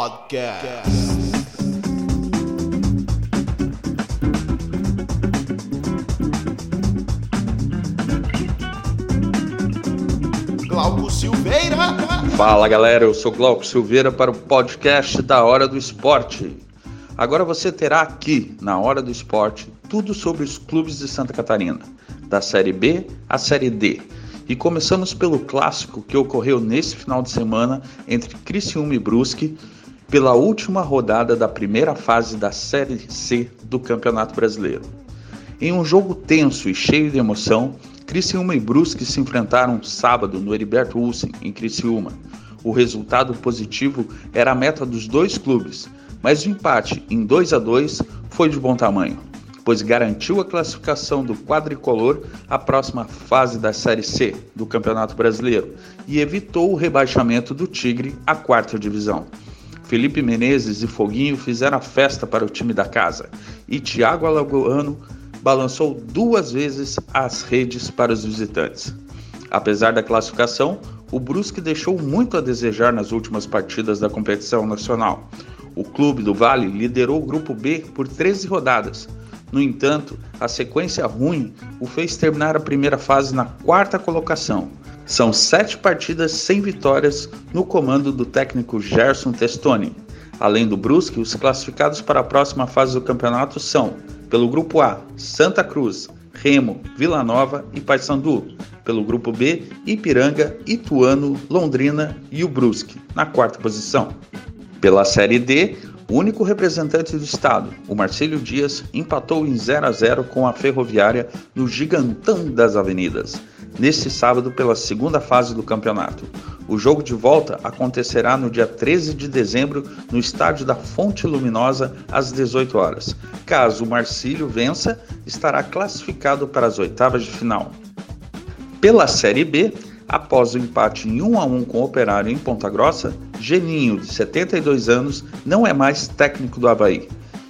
Podcast. Glauco Silveira. Fala galera, eu sou Glauco Silveira para o podcast da Hora do Esporte. Agora você terá aqui, na Hora do Esporte, tudo sobre os clubes de Santa Catarina, da Série B à Série D. E começamos pelo clássico que ocorreu nesse final de semana entre Criciúma e Brusque, pela última rodada da primeira fase da Série C do Campeonato Brasileiro. Em um jogo tenso e cheio de emoção, Criciúma e Brusque se enfrentaram sábado no Heriberto Wilson, em Criciúma. O resultado positivo era a meta dos dois clubes, mas o empate em 2 a 2 foi de bom tamanho, pois garantiu a classificação do quadricolor à próxima fase da Série C do Campeonato Brasileiro e evitou o rebaixamento do Tigre à quarta divisão. Felipe Menezes e Foguinho fizeram a festa para o time da casa e Thiago Alagoano balançou duas vezes as redes para os visitantes. Apesar da classificação, o Brusque deixou muito a desejar nas últimas partidas da competição nacional. O clube do Vale liderou o grupo B por 13 rodadas. No entanto, a sequência ruim o fez terminar a primeira fase na quarta colocação. São sete partidas sem vitórias no comando do técnico Gerson Testoni. Além do Brusque, os classificados para a próxima fase do campeonato são pelo grupo A, Santa Cruz, Remo, Vila Nova e Paysandu. Pelo grupo B, Ipiranga, Ituano, Londrina e o Brusque, na quarta posição. Pela Série D, o único representante do estado, o Marcílio Dias, empatou em 0 a 0 com a Ferroviária no Gigantão das Avenidas, neste sábado pela segunda fase do campeonato. O jogo de volta acontecerá no dia 13 de dezembro no estádio da Fonte Luminosa às 18 horas. Caso o Marcílio vença, estará classificado para as oitavas de final. Pela Série B, após o empate em 1 a 1 com o Operário em Ponta Grossa, Geninho, de 72 anos, não é mais técnico do Havaí.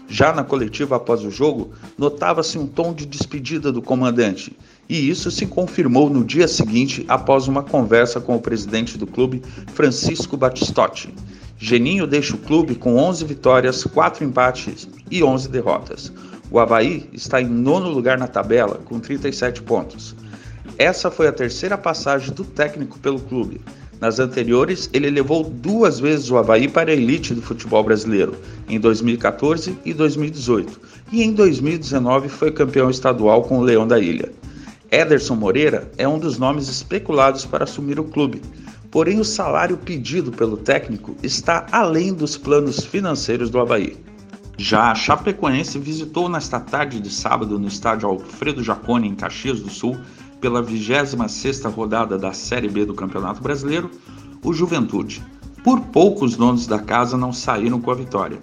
Já na coletiva após o jogo, notava-se um tom de despedida do comandante, e isso se confirmou no dia seguinte após uma conversa com o presidente do clube, Francisco Batistotti. Geninho deixa o clube com 11 vitórias, 4 empates e 11 derrotas. O Havaí está em nono lugar na tabela, com 37 pontos. Essa foi a terceira passagem do técnico pelo clube. Nas anteriores, ele levou duas vezes o Havaí para a elite do futebol brasileiro, em 2014 e 2018, e em 2019 foi campeão estadual com o Leão da Ilha. Ederson Moreira é um dos nomes especulados para assumir o clube, porém o salário pedido pelo técnico está além dos planos financeiros do Havaí. Já a Chapecoense visitou nesta tarde de sábado no estádio Alfredo Jaconi, em Caxias do Sul, pela 26ª rodada da Série B do Campeonato Brasileiro, o Juventude. Por pouco os donos da casa não saíram com a vitória.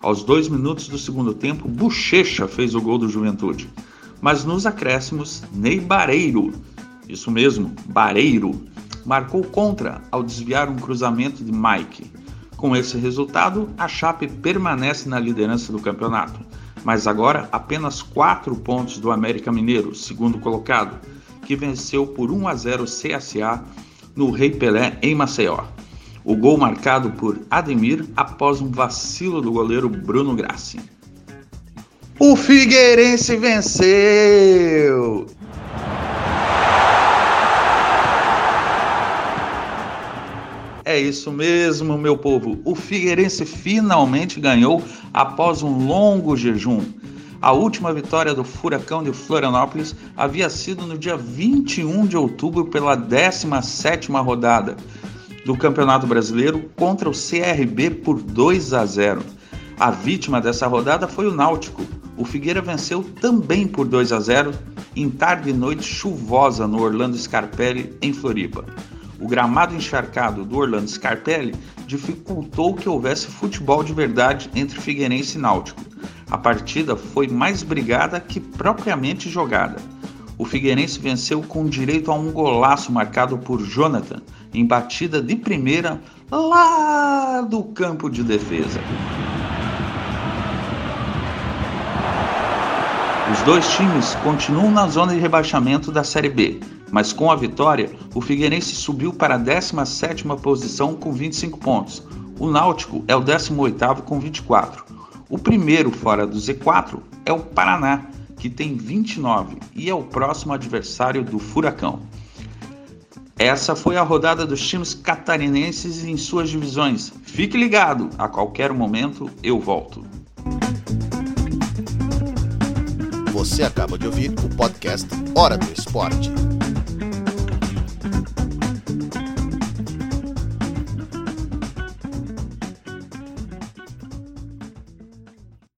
Aos dois minutos do segundo tempo, Bochecha fez o gol do Juventude. Mas nos acréscimos, Ney Bareiro, isso mesmo, Bareiro, marcou contra ao desviar um cruzamento de Mike. Com esse resultado, a Chape permanece na liderança do campeonato, mas agora apenas 4 pontos do América Mineiro, segundo colocado, que venceu por 1 a 0 CSA no Rei Pelé em Maceió. O gol marcado por Ademir após um vacilo do goleiro Bruno Grassi. O Figueirense venceu! É isso mesmo, meu povo. O Figueirense finalmente ganhou após um longo jejum. A última vitória do Furacão de Florianópolis havia sido no dia 21 de outubro pela 17ª rodada do Campeonato Brasileiro contra o CRB por 2 a 0. A vítima dessa rodada foi o Náutico. O Figueira venceu também por 2 a 0 em tarde e noite chuvosa no Orlando Scarpelli em Floripa. O gramado encharcado do Orlando Scarpelli dificultou que houvesse futebol de verdade entre Figueirense e Náutico. A partida foi mais brigada que propriamente jogada. O Figueirense venceu com direito a um golaço marcado por Jonathan em batida de primeira lá do campo de defesa. Os dois times continuam na zona de rebaixamento da Série B, mas com a vitória, o Figueirense subiu para a 17ª posição com 25 pontos. O Náutico é o 18º com 24. O primeiro fora do Z4 é o Paraná, que tem 29 e é o próximo adversário do Furacão. Essa foi a rodada dos times catarinenses em suas divisões. Fique ligado, a qualquer momento eu volto. Você acaba de ouvir o podcast Hora do Esporte.